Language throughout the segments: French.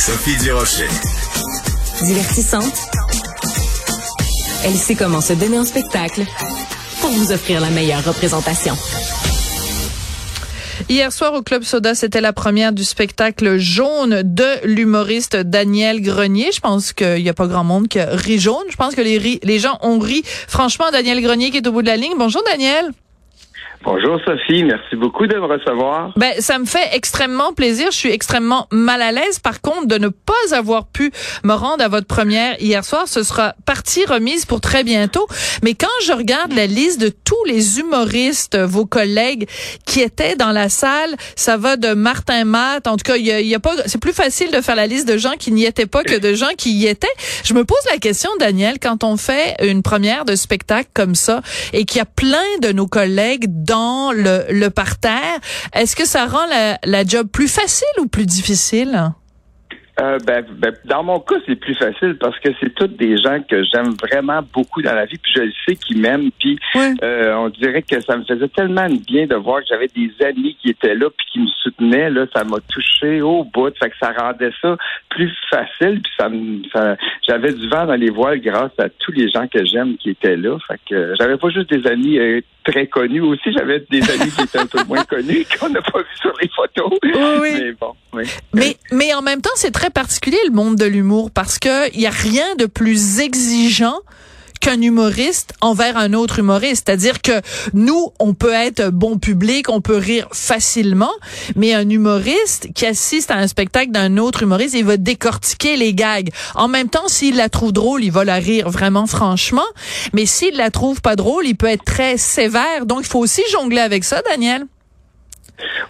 Sophie Durocher. Divertissante. Elle sait comment se donner en spectacle pour vous offrir la meilleure représentation. Hier soir au Club Soda, c'était la première du spectacle jaune de l'humoriste Daniel Grenier. Je pense qu'il n'y a pas grand monde qui rit jaune. Je pense que les, les gens ont ri. Franchement, Daniel Grenier qui est au bout de la ligne. Bonjour Daniel. Bonjour Sophie, merci beaucoup de me recevoir. Ben ça me fait extrêmement plaisir. Je suis extrêmement mal à l'aise par contre de ne pas avoir pu me rendre à votre première hier soir. Ce sera partie remise pour très bientôt. Mais quand je regarde la liste de tous les humoristes, vos collègues qui étaient dans la salle, ça va de Martin Matt. En tout cas, il y a, pas. C'est plus facile de faire la liste de gens qui n'y étaient pas que de gens qui y étaient. Je me pose la question, Daniel, quand on fait une première de spectacle comme ça et qu'il y a plein de nos collègues dans le, parterre. Est-ce que ça rend la, la job plus facile ou plus difficile? Euh, ben, ben, dans mon cas, c'est plus facile parce que c'est toutes des gens que j'aime vraiment beaucoup dans la vie, puis je sais qu'ils m'aiment, puis euh, on dirait que ça me faisait tellement bien de voir que j'avais des amis qui étaient là puis qui me soutenaient. Là, ça m'a touché au bout, fait que ça rendait ça plus facile, puis ça, ça j'avais du vent dans les voiles grâce à tous les gens que j'aime qui étaient là. Fait que j'avais pas juste des amis euh, très connus aussi, j'avais des amis qui étaient un peu moins connus qu'on n'a pas vu sur les photos. Oui, Mais bon, oui. Mais mais en même temps, c'est très particulier le monde de l'humour parce que il y a rien de plus exigeant qu'un humoriste envers un autre humoriste. C'est-à-dire que nous, on peut être bon public, on peut rire facilement, mais un humoriste qui assiste à un spectacle d'un autre humoriste, il va décortiquer les gags. En même temps, s'il la trouve drôle, il va la rire vraiment franchement, mais s'il la trouve pas drôle, il peut être très sévère. Donc, il faut aussi jongler avec ça, Daniel.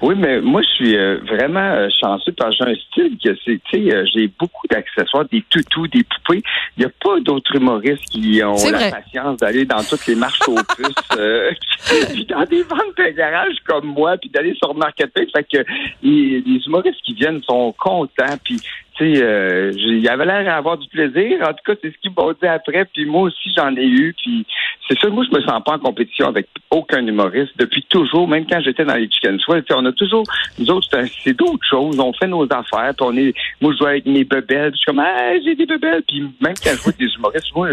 Oui, mais moi, je suis euh, vraiment euh, chanceux parce que j'ai un style que c'est, tu sais, euh, j'ai beaucoup d'accessoires, des toutous, des poupées. Il n'y a pas d'autres humoristes qui ont la patience d'aller dans toutes les marches aux puces, puis dans des ventes de garage comme moi, puis d'aller sur Marketplace. Fait que les, les humoristes qui viennent sont contents, puis euh, il avait l'air d'avoir du plaisir. En tout cas, c'est ce qu'ils m'ont dit après. Puis moi aussi, j'en ai eu. Puis c'est ça, moi, je me sens pas en compétition avec aucun humoriste depuis toujours. Même quand j'étais dans les Chicken Swell, on a toujours, nous autres, c'est d'autres choses. On fait nos affaires. Puis on est, moi, je joue avec mes bebelles. je suis comme, ah, j'ai des bebelles. Puis même quand je vois des humoristes, moi,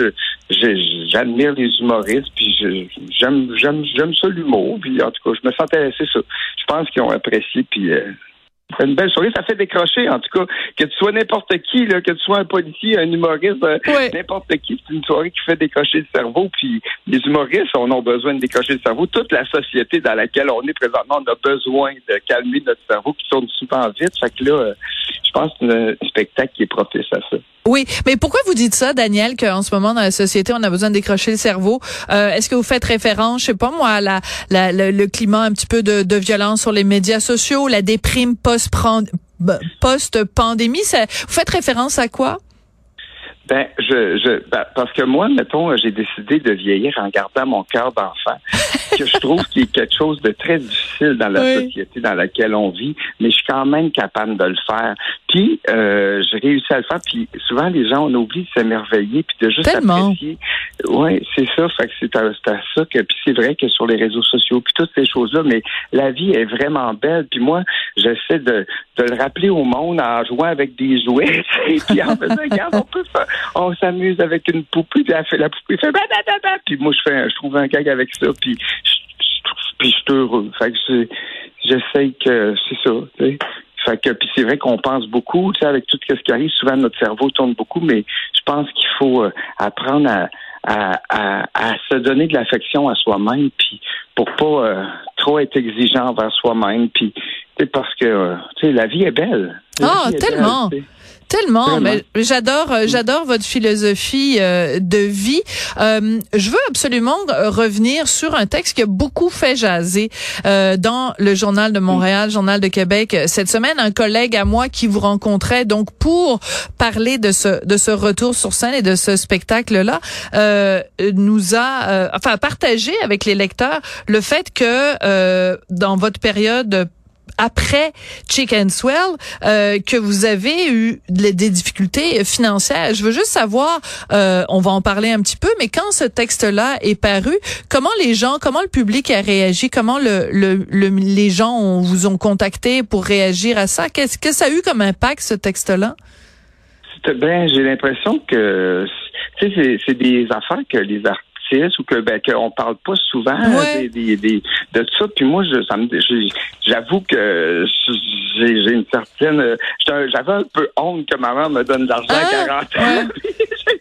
j'admire les humoristes. Puis j'aime, j'aime, j'aime ça l'humour. Puis en tout cas, je me sentais, c'est ça. Je pense qu'ils ont apprécié. Puis euh, une belle soirée, ça fait décrocher, en tout cas. Que tu sois n'importe qui, là, que tu sois un policier, un humoriste, euh, n'importe qui, c'est une soirée qui fait décrocher le cerveau. Puis les humoristes, on a besoin de décrocher le cerveau. Toute la société dans laquelle on est présentement, on a besoin de calmer notre cerveau qui tourne souvent vite. Fait que là, euh, je pense que c'est un spectacle qui est propice à ça. Oui, mais pourquoi vous dites ça, Daniel, qu'en ce moment dans la société, on a besoin de décrocher le cerveau? Euh, Est-ce que vous faites référence, je sais pas moi, à la, le, climat un petit peu de, violence sur les médias sociaux, la déprime post post pandémie Vous faites référence à quoi? Ben, je, je ben, parce que moi, mettons, j'ai décidé de vieillir en gardant mon cœur d'enfant, que je trouve qu'il est quelque chose de très difficile dans la société dans laquelle on vit, mais je suis quand même capable de le faire. Puis, euh, j'ai réussi à le faire. Puis, souvent, les gens, on oublie de s'émerveiller puis de juste apprécier. Oui, c'est ça. Fait que c'est à, ça que. Puis, c'est vrai que sur les réseaux sociaux, puis toutes ces choses-là, mais la vie est vraiment belle. Puis moi, j'essaie de, de le rappeler au monde en jouant avec des jouets. Et puis en faisant, regarde, on peut faire on s'amuse avec une poupée, puis elle fait la poupée, fait puis moi je fais, je trouve un gag avec ça, puis je, puis je suis heureux. Fait que j'essaye que c'est ça. Fait que puis c'est vrai qu'on pense beaucoup, tu sais, avec tout ce qui arrive, souvent notre cerveau tourne beaucoup, mais je pense qu'il faut euh, apprendre à, à, à, se donner de l'affection à soi-même, puis pour pas euh, trop être exigeant envers soi-même, puis parce que euh, tu sais la vie est belle. Ah, tellement. Tellement, mais j'adore, euh, j'adore votre philosophie euh, de vie. Euh, je veux absolument revenir sur un texte qui a beaucoup fait jaser dans le journal de Montréal, journal de Québec cette semaine. Un collègue à moi qui vous rencontrait donc pour parler de ce de ce retour sur scène et de ce spectacle là nous a enfin partagé avec les lecteurs le fait que dans votre période après Chicken Swell euh, que vous avez eu des difficultés financières. Je veux juste savoir, euh, on va en parler un petit peu, mais quand ce texte-là est paru, comment les gens, comment le public a réagi, comment le, le, les gens vous ont contacté pour réagir à ça? Qu'est-ce que ça a eu comme impact ce texte-là? Ben, j'ai l'impression que c'est des affaires que les artistes ou que ben qu'on parle pas souvent des, des, des, de ça. Puis moi, je, ça me, j'avoue que j'ai une certaine, j'avais un peu honte que ma mère me donne de l'argent à 40 ah, ans.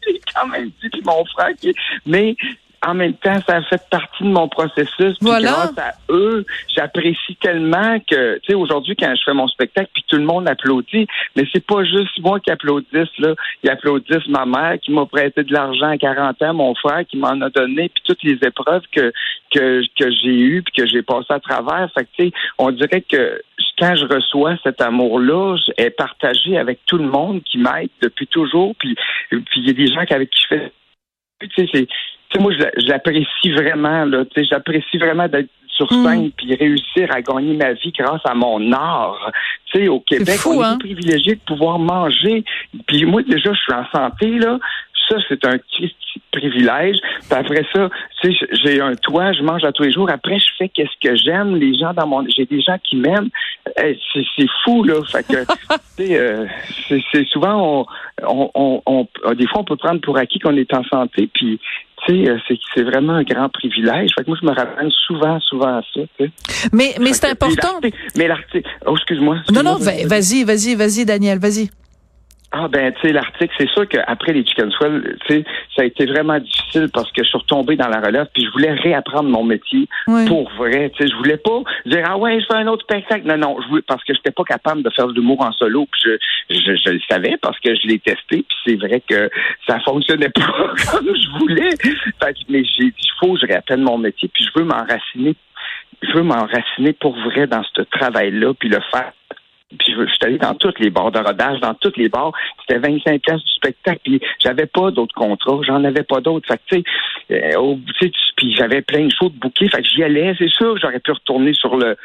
j'ai quand même dit que mon frère, qui, mais en même temps, ça a fait partie de mon processus. Puis grâce à eux, j'apprécie tellement que, tu sais, aujourd'hui, quand je fais mon spectacle, puis tout le monde applaudit, mais c'est pas juste moi qui applaudisse, là. Ils applaudissent ma mère qui m'a prêté de l'argent à 40 ans, mon frère qui m'en a donné, puis toutes les épreuves que, que, que j'ai eues, puis que j'ai passé à travers. Fait que, tu sais, on dirait que quand je reçois cet amour-là, est partagé avec tout le monde qui m'aide depuis toujours. Puis, puis il y a des gens avec qui je fais tu sais, c'est sais, moi, je l'apprécie vraiment, là. Tu sais, j'apprécie vraiment d'être sur mm. scène puis réussir à gagner ma vie grâce à mon art. Tu sais, au Québec, on est hein? privilégié de pouvoir manger. Puis moi, déjà, je suis en santé, là. Ça, c'est un petit privilège. Puis après ça, tu sais, j'ai un toit, je mange à tous les jours. Après, je fais qu'est-ce que j'aime. Les gens dans mon, j'ai des gens qui m'aiment. Eh, c'est fou là. Fait que, tu sais, euh, c'est souvent on, on, on, des fois on peut prendre pour acquis qu'on est en santé. Puis euh, c'est vraiment un grand privilège. Fait que moi, je me rappelle souvent, souvent à ça. Mais, mais c'est important. Mais l'article, oh, excuse-moi. non, non, vas-y, vas-y, vas-y, Daniel, vas-y. Ah ben tu sais l'article c'est sûr qu'après les chicken swell tu sais ça a été vraiment difficile parce que je suis retombé dans la relève puis je voulais réapprendre mon métier pour vrai tu sais. Je voulais pas dire ah ouais je fais un autre spectacle. Non non je voulais, parce que j'étais pas capable de faire de l'humour en solo puis je, je, je le savais parce que je l'ai testé puis c'est vrai que ça fonctionnait pas comme je voulais. Fait, mais j'ai dit il faut que je réapprenne mon métier puis je veux m'enraciner je veux m'enraciner pour vrai dans ce travail là puis le faire puis je, suis allé dans toutes les bars de rodage, dans toutes les bars. C'était 25 places du spectacle. Puis j'avais pas d'autres contrats. J'en avais pas d'autres. Fait que, tu sais, euh, puis j'avais plein de choses de bouquets. Fait que j'y allais. C'est sûr j'aurais pu retourner sur le,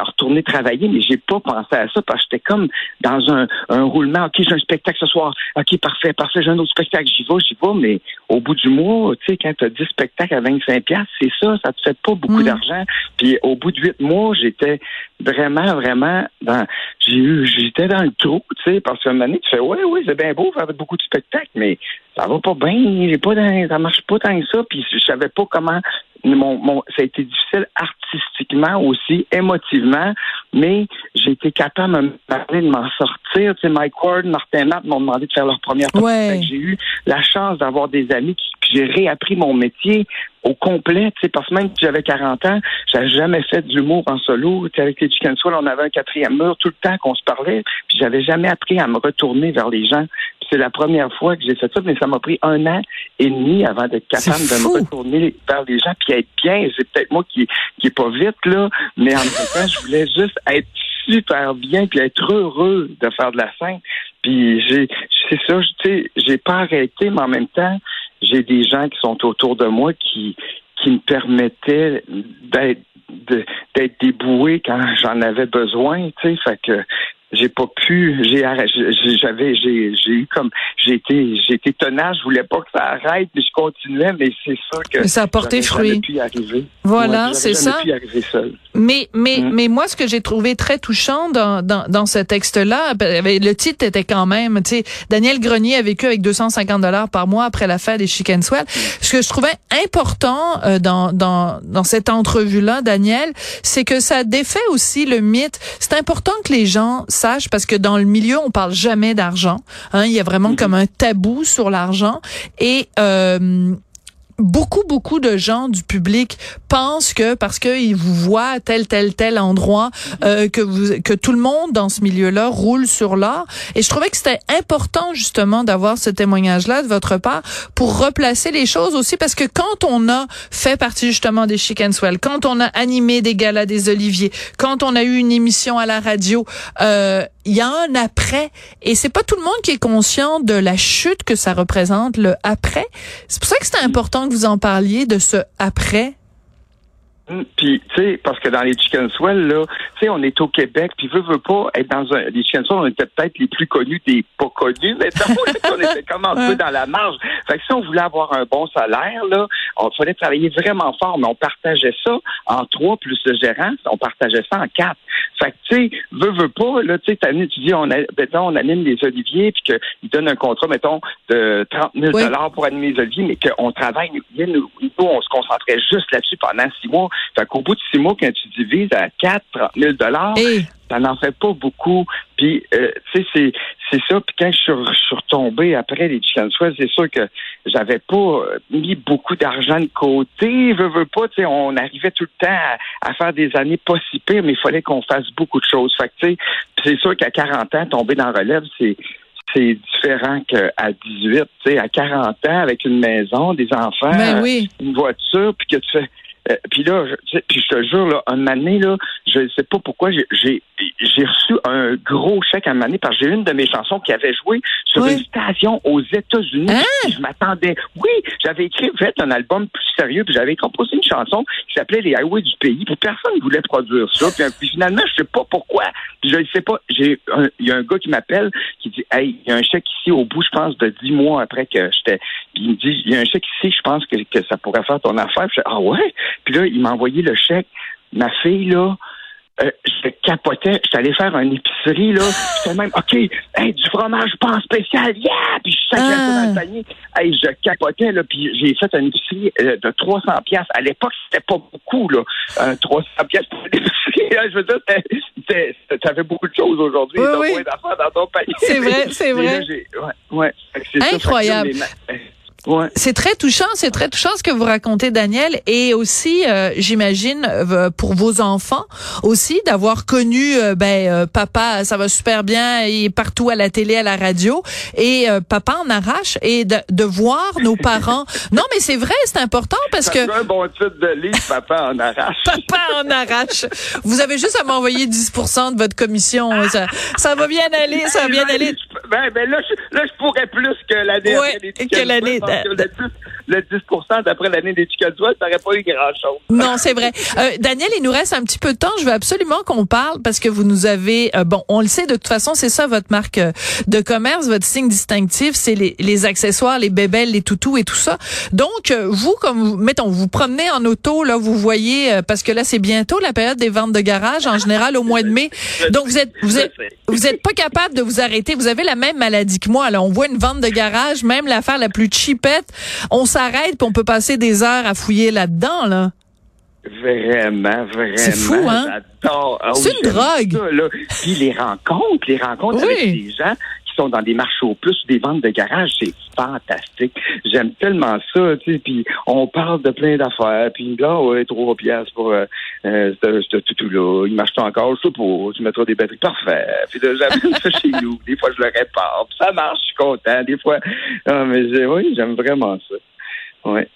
retourner travailler, mais j'ai pas pensé à ça parce que j'étais comme dans un, un roulement. OK, j'ai un spectacle ce soir. OK, parfait, parfait. J'ai un autre spectacle. J'y vais, j'y vais. Mais au bout du mois, tu sais, quand tu as 10 spectacles à 25 pièces, c'est ça. Ça te fait pas beaucoup mm. d'argent. Puis au bout de 8 mois, j'étais vraiment, vraiment dans j'ai eu, j'étais dans le trou, tu sais, parce qu'à un moment donné, tu fais, ouais, oui, c'est bien beau faire beaucoup de spectacles, mais ça va pas bien, j'ai pas ça marche pas tant que ça, puis je savais pas comment mon, mon, ça a été difficile artistiquement aussi, émotivement, mais j'ai été capable de m'en sortir. Tu sais, Mike Ward, Martin Matt m'ont demandé de faire leur première ouais. J'ai eu la chance d'avoir des amis qui, j'ai réappris mon métier au complet, tu sais, parce que même si j'avais 40 ans, j'avais jamais fait d'humour en solo. Tu sais, avec les Chicken Soul, on avait un quatrième mur tout le temps qu'on se parlait, puis j'avais jamais appris à me retourner vers les gens. C'est la première fois que j'ai fait ça, mais ça m'a pris un an et demi avant d'être capable de me retourner vers les gens puis être bien. C'est peut-être moi qui qui est pas vite là, mais en même temps, je voulais juste être super bien puis être heureux de faire de la scène. Puis j'ai c'est ça, tu sais, j'ai pas arrêté, mais en même temps, j'ai des gens qui sont autour de moi qui qui me permettaient d'être d'être déboué quand j'en avais besoin, tu sais, fait que j'ai pas pu j'ai j'avais j'ai j'ai eu comme j'ai été j'ai été tenace je voulais pas que ça arrête mais je continuais mais c'est ça que ça a porté fruit pu arriver. voilà c'est ça pu arriver seul. mais mais mm. mais moi ce que j'ai trouvé très touchant dans dans, dans ce texte là ben, ben, le titre était quand même tu sais Daniel Grenier a vécu avec 250 dollars par mois après la fin des Chicken Swell ce que je trouvais important euh, dans dans dans cette entrevue là Daniel c'est que ça défait aussi le mythe c'est important que les gens parce que dans le milieu, on parle jamais d'argent. Hein, il y a vraiment mhm. comme un tabou sur l'argent et euh, beaucoup, beaucoup de gens du public pensent que parce qu'ils vous voient à tel, tel, tel endroit, euh, que vous, que tout le monde dans ce milieu-là roule sur l'or. Et je trouvais que c'était important justement d'avoir ce témoignage-là de votre part pour replacer les choses aussi parce que quand on a fait partie justement des Chicken Swell, quand on a animé des galas des Oliviers, quand on a eu une émission à la radio, euh, il y a un après et c'est pas tout le monde qui est conscient de la chute que ça représente le après. C'est pour ça que c'est important que vous en parliez de ce après. Mm, puis, tu sais, parce que dans les chicken swell, là, tu sais, on est au Québec, puis veut, veut pas être dans un... Les chicken swell, on était peut-être les plus connus des pas connus, mais on était comme un peu dans la marge. Fait que si on voulait avoir un bon salaire, là, on fallait travailler vraiment fort, mais on partageait ça en trois plus le gérant, on partageait ça en quatre. Fait que, tu sais, veut, veut pas, là, tu sais, tu dis, on, a, mettons, on anime les oliviers, puis qu'ils donnent un contrat, mettons, de 30 000 pour animer les oliviers, mais qu'on travaille, nous, nous, on se concentrait juste là-dessus pendant six mois. Fait qu'au bout de six mois, quand tu divises à 4, 30 000 ça n'en fait pas beaucoup. Puis, euh, tu sais, c'est, ça. Puis quand je suis, retombé après les Chicken Sweat, c'est sûr que j'avais pas mis beaucoup d'argent de côté. Veux, veux pas, tu sais, on arrivait tout le temps à, faire des années pas si pires, mais il fallait qu'on fasse beaucoup de choses. Fait que, tu sais, c'est sûr qu'à 40 ans, tomber dans relève, c'est c'est différent qu'à 18, tu sais, à 40 ans, avec une maison, des enfants, ben une voiture, puis que tu fais euh, puis là, je, puis je te jure, là, un année, là, je ne sais pas pourquoi, j'ai j'ai reçu un gros chèque à un année parce que j'ai une de mes chansons qui avait joué sur une station aux États-Unis. Hein? Je m'attendais. Oui, j'avais écrit fait un album plus sérieux, puis j'avais composé une chanson qui s'appelait Les Highways du pays, puis personne ne voulait produire ça. Puis, finalement, je sais pas pourquoi. Puis je ne sais pas. J'ai il y a un gars qui m'appelle qui dit Hey, il y a un chèque ici au bout, je pense, de dix mois après que j'étais. Puis il me dit Il y a un chèque ici, je pense que, que ça pourrait faire ton affaire. Puis je Ah ouais? Puis là, il m'a envoyé le chèque. Ma fille, là, euh, je capotais, suis allé faire une épicerie, là, j'étais même, OK, hey, du fromage pas en spécial, yeah! Puis je sacrais ça dans le ah. panier. Hey, je capotais, là, puis j'ai fait une épicerie euh, de 300 pièces. À l'époque, c'était pas beaucoup, là, 300 pièces pour une épicerie. je veux dire, t'avais beaucoup de choses aujourd'hui, oui, oui. d'affaires dans ton panier. C'est vrai, c'est vrai. ouais, ouais. Incroyable. C'est très touchant, c'est très touchant ce que vous racontez, Daniel, et aussi, euh, j'imagine, euh, pour vos enfants aussi, d'avoir connu, euh, ben, papa, ça va super bien, il est partout à la télé, à la radio, et papa en arrache, et de, de voir nos parents. non, mais c'est vrai, c'est important parce que. C'est un bon titre de livre, papa en arrache. papa en arrache. Vous avez juste à m'envoyer 10% de votre commission. Ça, ça va bien aller, ça va bien aller. Ben, ben là, je, là, je pourrais plus que l'année. Ouais, que l'année mentionne là-dessus le 10, d'après l'année d'étiquette ça n'aurait pas eu grand-chose. Non, c'est vrai. Euh, Daniel, il nous reste un petit peu de temps. Je veux absolument qu'on parle parce que vous nous avez... Euh, bon, on le sait, de toute façon, c'est ça votre marque euh, de commerce, votre signe distinctif, c'est les, les accessoires, les bébelles, les toutous et tout ça. Donc, vous, comme vous, mettons, vous promenez en auto, là, vous voyez, parce que là, c'est bientôt la période des ventes de garage, en général au mois de mai. Donc, vous êtes, vous êtes, vous êtes pas capable de vous arrêter. Vous avez la même maladie que moi. Là, on voit une vente de garage, même l'affaire la plus cheapette, on s'arrête puis on peut passer des heures à fouiller là-dedans, là. Vraiment, vraiment. C'est fou, hein? Ah c'est une drogue. Puis les rencontres, les rencontres avec des gens qui sont dans des marchés au plus, des ventes de garage, c'est fantastique. J'aime tellement ça, tu sais. Puis on parle de plein d'affaires. Puis là, ouais, trois pièces pour euh, euh, ce toutou-là. Il marche encore, je sais pas. Tu mettras des batteries parfaites. Puis j'amène ça chez nous. Des fois, je le répare. Puis ça marche, je suis content. Des fois, ah, mais oui, j'aime vraiment ça. Ouais.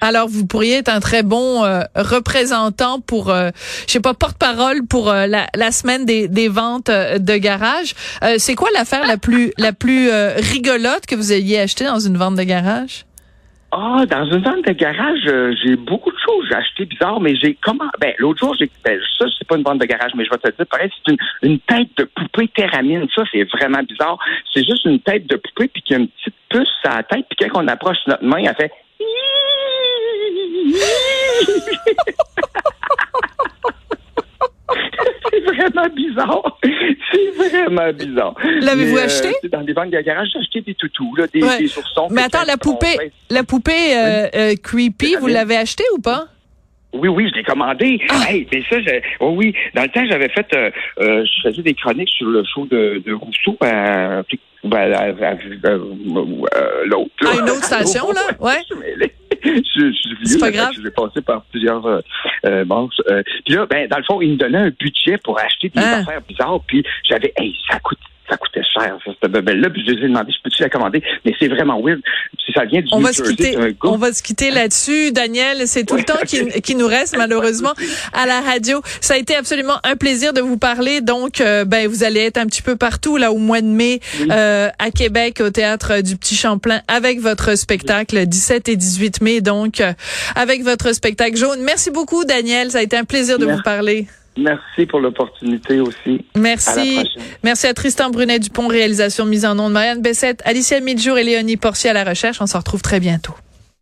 Alors, vous pourriez être un très bon euh, représentant pour, euh, je sais pas, porte-parole pour euh, la, la, semaine des, des ventes de garage. c'est quoi l'affaire la plus la plus rigolote que vous ayez acheté dans une vente de garage? Ah, dans une vente de garage, j'ai beaucoup de choses j'ai acheté bizarre, mais j'ai comment ben l'autre jour j'ai ben, ça c'est pas une vente de garage, mais je vais te dire pareil, c'est une, une tête de poupée théramine. Ça c'est vraiment bizarre. C'est juste une tête de poupée puis qui a une petite puce à la tête puis quand on approche notre main, elle fait c'est vraiment bizarre. C'est vraiment bizarre. L'avez-vous euh, acheté? Dans des banques de garage, j'ai acheté des toutous, là, des, des oursons. Mais attends, la poupée, la poupée euh, euh, creepy, vous l'avez acheté ou pas? Oui, oui, je l'ai commandé. Ah. Hey, mais ça, oh oui, dans le temps, j'avais fait, euh, euh, je faisais des chroniques sur le show de, de Rousseau à, ben, à, l'autre. À une autre station, là, ouais. C'est pas grave. J'ai passé par plusieurs euh, euh, Puis là, ben, dans le fond, il me donnait un budget pour acheter des ah. affaires bizarres. Puis j'avais, hey, ça coûte ça coûtait cher, ça, cette bebelle-là. Puis je lui ai demandé, je peux-tu la commander? Mais c'est vraiment weird. Si ça vient du on va se quitter, On va se quitter là-dessus. Daniel, c'est tout le temps qui, qui, nous reste, malheureusement, à la radio. Ça a été absolument un plaisir de vous parler. Donc, euh, ben, vous allez être un petit peu partout, là, au mois de mai, euh, à Québec, au Théâtre du Petit Champlain, avec votre spectacle, 17 et 18 mai, donc, euh, avec votre spectacle jaune. Merci beaucoup, Daniel. Ça a été un plaisir de vous parler. Merci pour l'opportunité aussi. Merci. Merci à Tristan Brunet Dupont, réalisation mise en nom de Marianne Bessette, Alicia Midjour et Léonie Portier à la recherche. On se retrouve très bientôt.